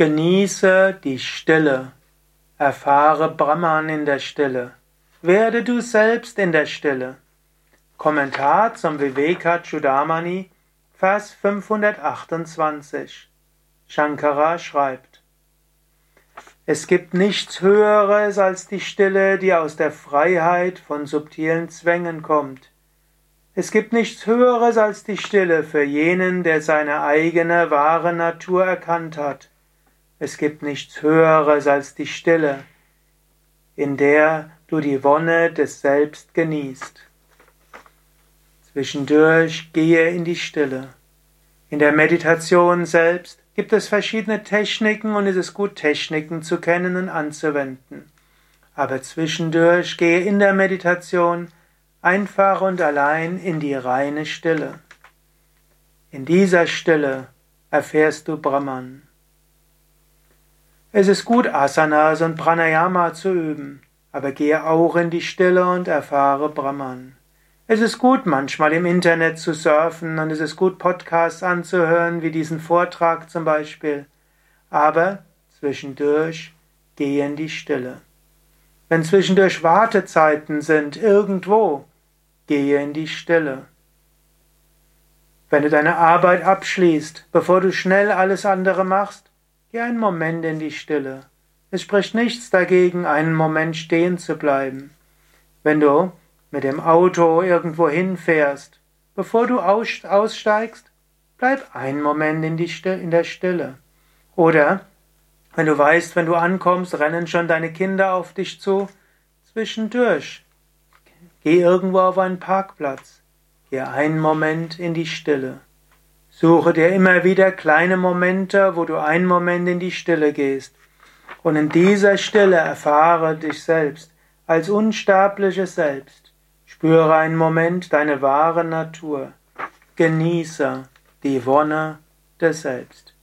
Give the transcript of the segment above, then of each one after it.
Genieße die Stille. Erfahre Brahman in der Stille. Werde du selbst in der Stille. Kommentar zum Viveka Chudamani, Vers 528. Shankara schreibt: Es gibt nichts Höheres als die Stille, die aus der Freiheit von subtilen Zwängen kommt. Es gibt nichts Höheres als die Stille für jenen, der seine eigene wahre Natur erkannt hat. Es gibt nichts Höheres als die Stille, in der du die Wonne des Selbst genießt. Zwischendurch gehe in die Stille. In der Meditation selbst gibt es verschiedene Techniken und es ist gut, Techniken zu kennen und anzuwenden. Aber zwischendurch gehe in der Meditation einfach und allein in die reine Stille. In dieser Stille erfährst du Brahman. Es ist gut, Asanas und Pranayama zu üben, aber gehe auch in die Stille und erfahre Brahman. Es ist gut, manchmal im Internet zu surfen und es ist gut, Podcasts anzuhören, wie diesen Vortrag zum Beispiel. Aber zwischendurch gehe in die Stille. Wenn zwischendurch Wartezeiten sind, irgendwo, gehe in die Stille. Wenn du deine Arbeit abschließt, bevor du schnell alles andere machst, Geh einen Moment in die Stille. Es spricht nichts dagegen, einen Moment stehen zu bleiben. Wenn du mit dem Auto irgendwo hinfährst, bevor du aussteigst, bleib einen Moment in, in der Stille. Oder wenn du weißt, wenn du ankommst, rennen schon deine Kinder auf dich zu, zwischendurch. Geh irgendwo auf einen Parkplatz. Geh einen Moment in die Stille. Suche dir immer wieder kleine Momente, wo du einen Moment in die Stille gehst. Und in dieser Stille erfahre dich selbst als unsterbliches Selbst. Spüre einen Moment deine wahre Natur. Genieße die Wonne des Selbst.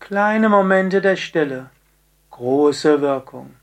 Kleine Momente der Stille, große Wirkung.